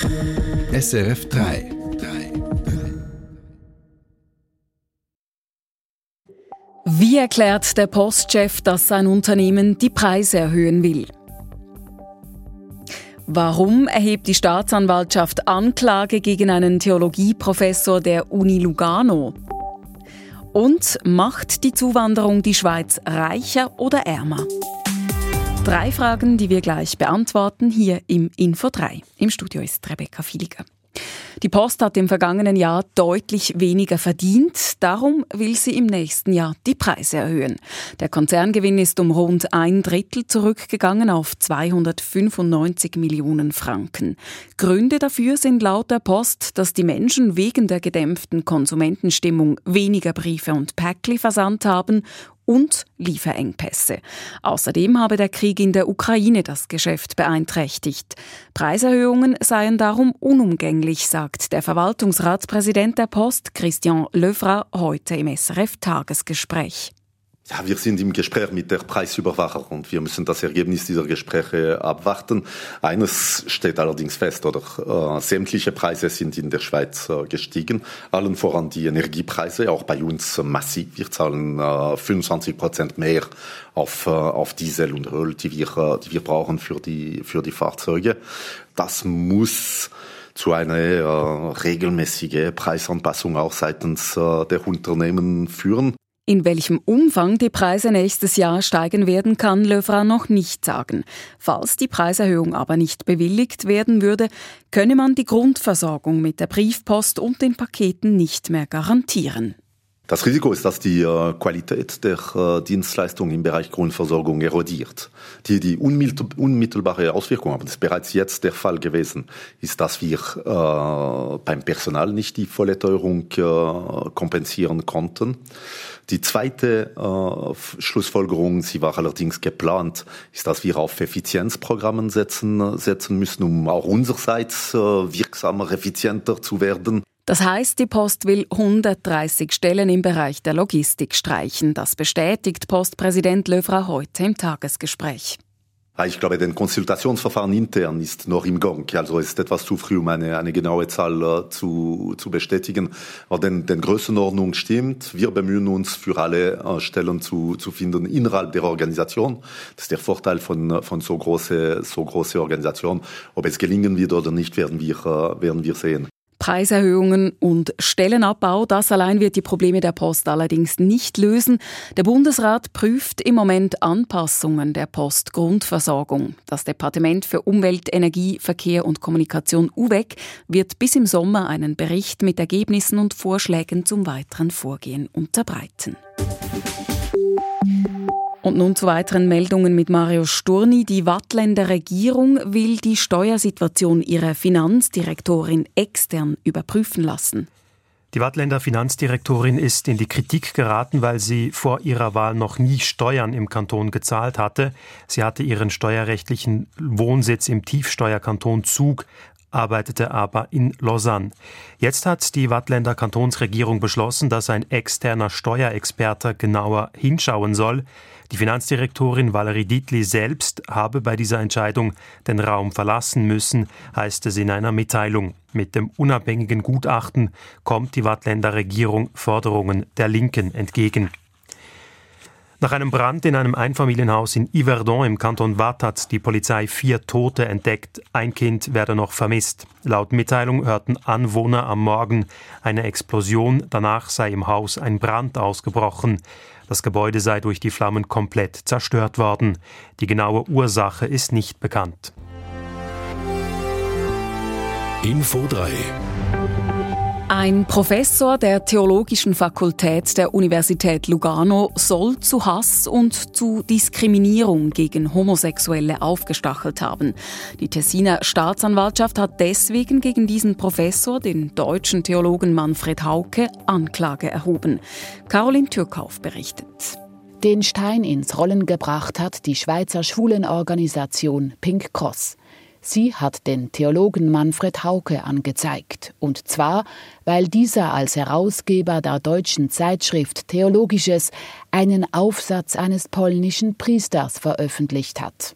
SRF 3. Wie erklärt der Postchef, dass sein Unternehmen die Preise erhöhen will? Warum erhebt die Staatsanwaltschaft Anklage gegen einen Theologieprofessor der Uni Lugano? Und macht die Zuwanderung die Schweiz reicher oder ärmer? Drei Fragen, die wir gleich beantworten, hier im Info 3. Im Studio ist Rebecca Filiger. Die Post hat im vergangenen Jahr deutlich weniger verdient. Darum will sie im nächsten Jahr die Preise erhöhen. Der Konzerngewinn ist um rund ein Drittel zurückgegangen auf 295 Millionen Franken. Gründe dafür sind laut der Post, dass die Menschen wegen der gedämpften Konsumentenstimmung weniger Briefe und Päckli versandt haben und Lieferengpässe. Außerdem habe der Krieg in der Ukraine das Geschäft beeinträchtigt. Preiserhöhungen seien darum unumgänglich, sagt der Verwaltungsratspräsident der Post, Christian Löfra, heute im SRF Tagesgespräch. Ja, wir sind im Gespräch mit der Preisüberwacher und wir müssen das Ergebnis dieser Gespräche abwarten. Eines steht allerdings fest, oder äh, sämtliche Preise sind in der Schweiz äh, gestiegen, allen voran die Energiepreise, auch bei uns massiv. Wir zahlen äh, 25 Prozent mehr auf, äh, auf Diesel und Öl, die wir, äh, die wir brauchen für die, für die Fahrzeuge. Das muss zu einer äh, regelmäßigen Preisanpassung auch seitens äh, der Unternehmen führen. In welchem Umfang die Preise nächstes Jahr steigen werden, kann Löfra noch nicht sagen. Falls die Preiserhöhung aber nicht bewilligt werden würde, könne man die Grundversorgung mit der Briefpost und den Paketen nicht mehr garantieren. Das Risiko ist, dass die äh, Qualität der äh, Dienstleistung im Bereich Grundversorgung erodiert. Die, die unmittelbare Auswirkung, aber das ist bereits jetzt der Fall gewesen, ist, dass wir äh, beim Personal nicht die volle Teuerung äh, kompensieren konnten. Die zweite äh, Schlussfolgerung, sie war allerdings geplant, ist, dass wir auf Effizienzprogrammen setzen, setzen müssen, um auch unsererseits äh, wirksamer, effizienter zu werden. Das heißt, die Post will 130 Stellen im Bereich der Logistik streichen. Das bestätigt Postpräsident Löfra heute im Tagesgespräch. Ich glaube, den Konsultationsverfahren intern ist noch im Gang. Also es ist etwas zu früh, um eine, eine genaue Zahl äh, zu, zu bestätigen. Aber den, den Größenordnung stimmt. Wir bemühen uns, für alle äh, Stellen zu, zu finden innerhalb der Organisation. Das ist der Vorteil von, von so große, so große Organisation. Ob es gelingen wird oder nicht, werden wir, äh, werden wir sehen. Preiserhöhungen und Stellenabbau, das allein wird die Probleme der Post allerdings nicht lösen. Der Bundesrat prüft im Moment Anpassungen der Postgrundversorgung. Das Departement für Umwelt, Energie, Verkehr und Kommunikation UWEC wird bis im Sommer einen Bericht mit Ergebnissen und Vorschlägen zum weiteren Vorgehen unterbreiten. Und nun zu weiteren Meldungen mit Mario Sturni. Die Wattländer Regierung will die Steuersituation ihrer Finanzdirektorin extern überprüfen lassen. Die Wattländer Finanzdirektorin ist in die Kritik geraten, weil sie vor ihrer Wahl noch nie Steuern im Kanton gezahlt hatte. Sie hatte ihren steuerrechtlichen Wohnsitz im Tiefsteuerkanton Zug, arbeitete aber in Lausanne. Jetzt hat die Wattländer Kantonsregierung beschlossen, dass ein externer Steuerexperte genauer hinschauen soll. Die Finanzdirektorin Valerie Dietli selbst habe bei dieser Entscheidung den Raum verlassen müssen, heißt es in einer Mitteilung. Mit dem unabhängigen Gutachten kommt die Wattländer Regierung Forderungen der Linken entgegen. Nach einem Brand in einem Einfamilienhaus in Yverdon im Kanton Watt hat die Polizei vier Tote entdeckt. Ein Kind werde noch vermisst. Laut Mitteilung hörten Anwohner am Morgen eine Explosion. Danach sei im Haus ein Brand ausgebrochen. Das Gebäude sei durch die Flammen komplett zerstört worden. Die genaue Ursache ist nicht bekannt. Info 3 ein Professor der Theologischen Fakultät der Universität Lugano soll zu Hass und zu Diskriminierung gegen Homosexuelle aufgestachelt haben. Die Tessiner Staatsanwaltschaft hat deswegen gegen diesen Professor, den deutschen Theologen Manfred Hauke, Anklage erhoben. Caroline Türkauf berichtet. Den Stein ins Rollen gebracht hat die Schweizer Schwulenorganisation Pink Cross. Sie hat den Theologen Manfred Hauke angezeigt, und zwar, weil dieser als Herausgeber der deutschen Zeitschrift Theologisches einen Aufsatz eines polnischen Priesters veröffentlicht hat.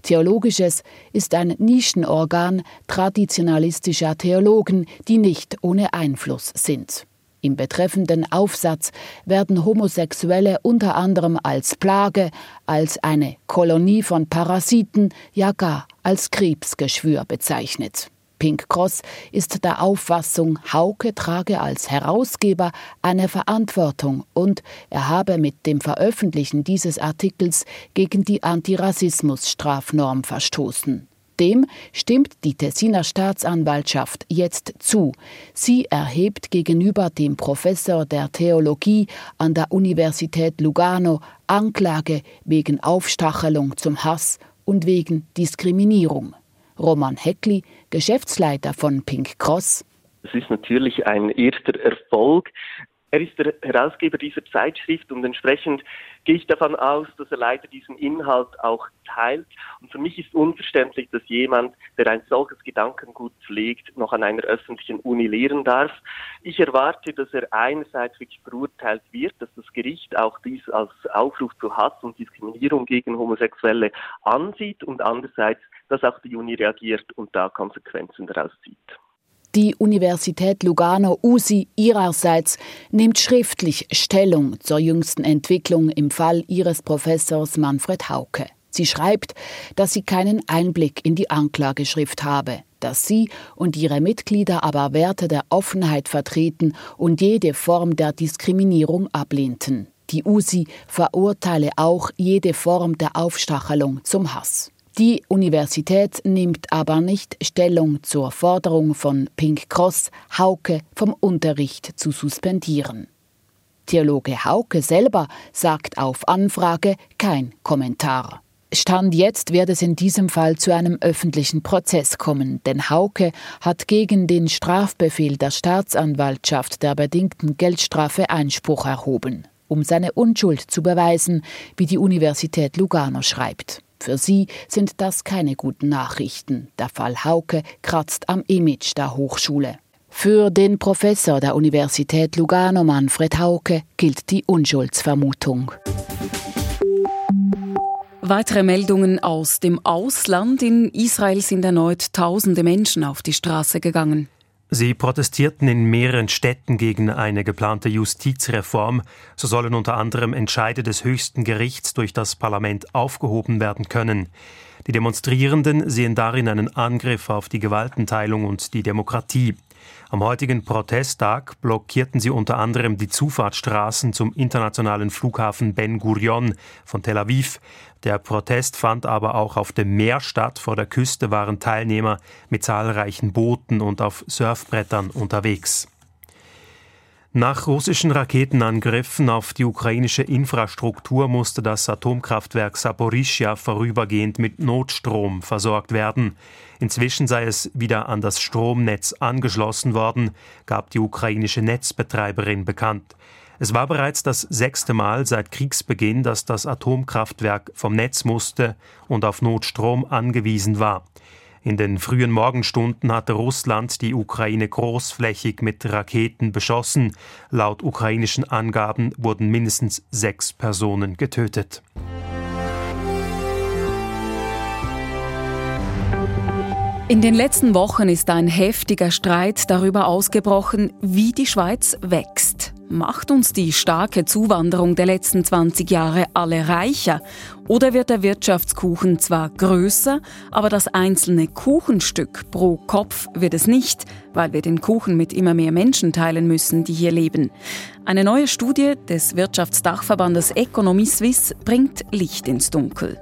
Theologisches ist ein Nischenorgan traditionalistischer Theologen, die nicht ohne Einfluss sind. Im betreffenden Aufsatz werden Homosexuelle unter anderem als Plage, als eine Kolonie von Parasiten, ja gar als Krebsgeschwür bezeichnet. Pink Cross ist der Auffassung, Hauke trage als Herausgeber eine Verantwortung und er habe mit dem Veröffentlichen dieses Artikels gegen die Antirassismus-Strafnorm verstoßen. Dem stimmt die Tessiner Staatsanwaltschaft jetzt zu. Sie erhebt gegenüber dem Professor der Theologie an der Universität Lugano Anklage wegen Aufstachelung zum Hass und wegen Diskriminierung. Roman Heckli, Geschäftsleiter von Pink Cross. Es ist natürlich ein erster Erfolg. Er ist der Herausgeber dieser Zeitschrift und entsprechend gehe ich davon aus, dass er leider diesen Inhalt auch teilt. Und für mich ist unverständlich, dass jemand, der ein solches Gedankengut pflegt, noch an einer öffentlichen Uni lehren darf. Ich erwarte, dass er einerseits wirklich verurteilt wird, dass das Gericht auch dies als Aufruf zu Hass und Diskriminierung gegen Homosexuelle ansieht und andererseits, dass auch die Uni reagiert und da Konsequenzen daraus zieht. Die Universität Lugano USI ihrerseits nimmt schriftlich Stellung zur jüngsten Entwicklung im Fall ihres Professors Manfred Hauke. Sie schreibt, dass sie keinen Einblick in die Anklageschrift habe, dass sie und ihre Mitglieder aber Werte der Offenheit vertreten und jede Form der Diskriminierung ablehnten. Die USI verurteile auch jede Form der Aufstachelung zum Hass. Die Universität nimmt aber nicht Stellung zur Forderung von Pink Cross, Hauke vom Unterricht zu suspendieren. Theologe Hauke selber sagt auf Anfrage kein Kommentar. Stand jetzt wird es in diesem Fall zu einem öffentlichen Prozess kommen, denn Hauke hat gegen den Strafbefehl der Staatsanwaltschaft der bedingten Geldstrafe Einspruch erhoben, um seine Unschuld zu beweisen, wie die Universität Lugano schreibt. Für sie sind das keine guten Nachrichten. Der Fall Hauke kratzt am Image der Hochschule. Für den Professor der Universität Lugano, Manfred Hauke, gilt die Unschuldsvermutung. Weitere Meldungen aus dem Ausland. In Israel sind erneut tausende Menschen auf die Straße gegangen. Sie protestierten in mehreren Städten gegen eine geplante Justizreform. So sollen unter anderem Entscheide des höchsten Gerichts durch das Parlament aufgehoben werden können. Die Demonstrierenden sehen darin einen Angriff auf die Gewaltenteilung und die Demokratie. Am heutigen Protesttag blockierten sie unter anderem die Zufahrtsstraßen zum internationalen Flughafen Ben Gurion von Tel Aviv. Der Protest fand aber auch auf dem Meer statt. Vor der Küste waren Teilnehmer mit zahlreichen Booten und auf Surfbrettern unterwegs. Nach russischen Raketenangriffen auf die ukrainische Infrastruktur musste das Atomkraftwerk Saporischia vorübergehend mit Notstrom versorgt werden. Inzwischen sei es wieder an das Stromnetz angeschlossen worden, gab die ukrainische Netzbetreiberin bekannt. Es war bereits das sechste Mal seit Kriegsbeginn, dass das Atomkraftwerk vom Netz musste und auf Notstrom angewiesen war. In den frühen Morgenstunden hatte Russland die Ukraine großflächig mit Raketen beschossen. Laut ukrainischen Angaben wurden mindestens sechs Personen getötet. In den letzten Wochen ist ein heftiger Streit darüber ausgebrochen, wie die Schweiz wächst. Macht uns die starke Zuwanderung der letzten 20 Jahre alle reicher? Oder wird der Wirtschaftskuchen zwar größer, aber das einzelne Kuchenstück pro Kopf wird es nicht, weil wir den Kuchen mit immer mehr Menschen teilen müssen, die hier leben? Eine neue Studie des Wirtschaftsdachverbandes Economy Suisse bringt Licht ins Dunkel.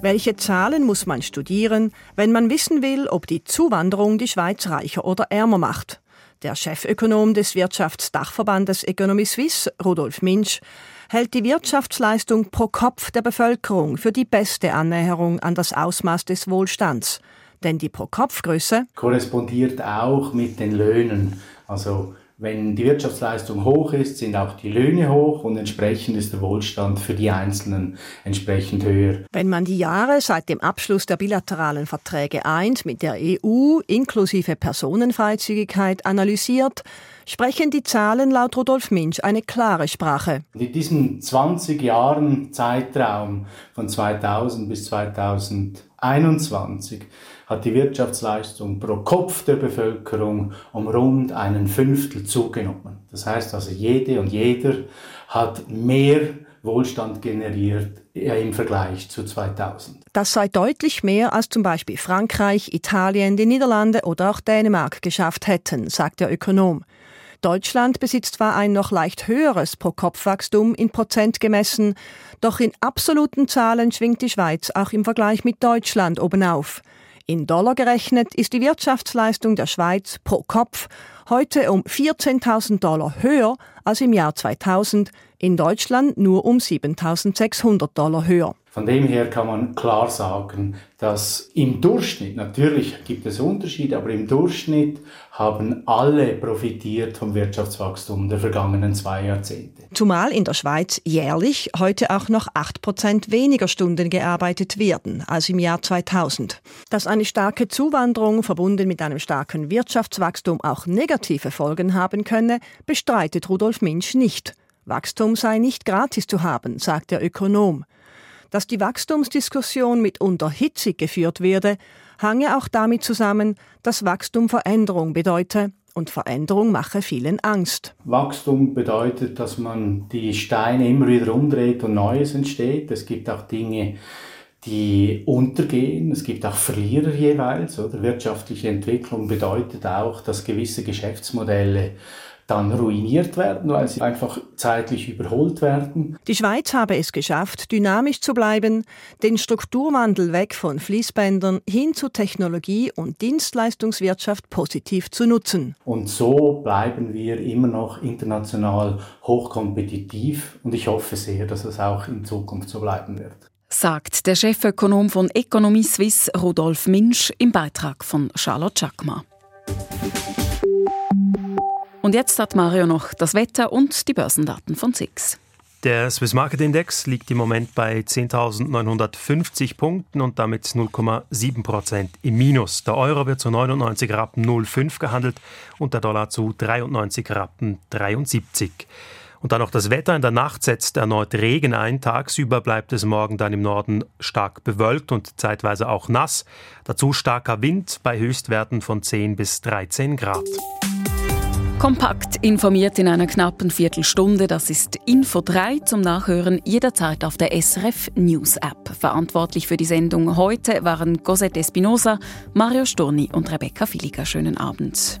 Welche Zahlen muss man studieren, wenn man wissen will, ob die Zuwanderung die Schweiz reicher oder ärmer macht? Der Chefökonom des Wirtschaftsdachverbandes Economy Suisse, Rudolf Minsch, hält die Wirtschaftsleistung pro Kopf der Bevölkerung für die beste Annäherung an das Ausmaß des Wohlstands. Denn die Pro-Kopf-Größe korrespondiert auch mit den Löhnen. Also Wenn die Wirtschaftsleistung hoch ist, sind auch die Löhne hoch und entsprechend ist der Wohlstand für die Einzelnen entsprechend höher. Wenn man die Jahre seit dem Abschluss der bilateralen Verträge eint mit der EU inklusive Personenfreizügigkeit analysiert, sprechen die Zahlen laut Rudolf Minsch eine klare Sprache. In diesem 20 Jahren Zeitraum von 2000 bis 2021 hat die Wirtschaftsleistung pro Kopf der Bevölkerung um rund einen Fünftel zugenommen. Das heißt also, jede und jeder hat mehr Wohlstand generiert im Vergleich zu 2000. Das sei deutlich mehr, als zum Beispiel Frankreich, Italien, die Niederlande oder auch Dänemark geschafft hätten, sagt der Ökonom. Deutschland besitzt zwar ein noch leicht höheres Pro-Kopf-Wachstum in Prozent gemessen, doch in absoluten Zahlen schwingt die Schweiz auch im Vergleich mit Deutschland obenauf. In Dollar gerechnet ist die Wirtschaftsleistung der Schweiz pro Kopf heute um 14.000 Dollar höher als im Jahr 2000, in Deutschland nur um 7.600 Dollar höher. Von dem her kann man klar sagen, dass im Durchschnitt, natürlich gibt es Unterschiede, aber im Durchschnitt haben alle profitiert vom Wirtschaftswachstum der vergangenen zwei Jahrzehnte. Zumal in der Schweiz jährlich heute auch noch 8% weniger Stunden gearbeitet werden als im Jahr 2000. Dass eine starke Zuwanderung verbunden mit einem starken Wirtschaftswachstum auch negative Folgen haben könne, bestreitet Rudolf Minsch nicht. Wachstum sei nicht gratis zu haben, sagt der Ökonom. Dass die Wachstumsdiskussion mitunter hitzig geführt werde, hange auch damit zusammen, dass Wachstum Veränderung bedeute und Veränderung mache vielen Angst. Wachstum bedeutet, dass man die Steine immer wieder umdreht und Neues entsteht. Es gibt auch Dinge, die untergehen. Es gibt auch Verlierer jeweils. Oder wirtschaftliche Entwicklung bedeutet auch, dass gewisse Geschäftsmodelle dann ruiniert werden, weil sie einfach zeitlich überholt werden. Die Schweiz habe es geschafft, dynamisch zu bleiben, den Strukturwandel weg von Fließbändern hin zu Technologie und Dienstleistungswirtschaft positiv zu nutzen. Und so bleiben wir immer noch international hochkompetitiv und ich hoffe sehr, dass es auch in Zukunft so bleiben wird sagt der Chefökonom von Economy Suisse Rudolf Minsch im Beitrag von Charlotte Schackma. Und jetzt hat Mario noch das Wetter und die Börsendaten von SIX. Der Swiss Market Index liegt im Moment bei 10.950 Punkten und damit 0,7 Prozent im Minus. Der Euro wird zu 99 Rappen 05 gehandelt und der Dollar zu 93 Rappen 73. Und dann noch das Wetter. In der Nacht setzt erneut Regen ein. Tagsüber bleibt es morgen dann im Norden stark bewölkt und zeitweise auch nass. Dazu starker Wind bei Höchstwerten von 10 bis 13 Grad. Kompakt informiert in einer knappen Viertelstunde. Das ist Info 3 zum Nachhören jederzeit auf der SRF News App. Verantwortlich für die Sendung heute waren Cosette Espinosa, Mario Storni und Rebecca Filiger. Schönen Abend.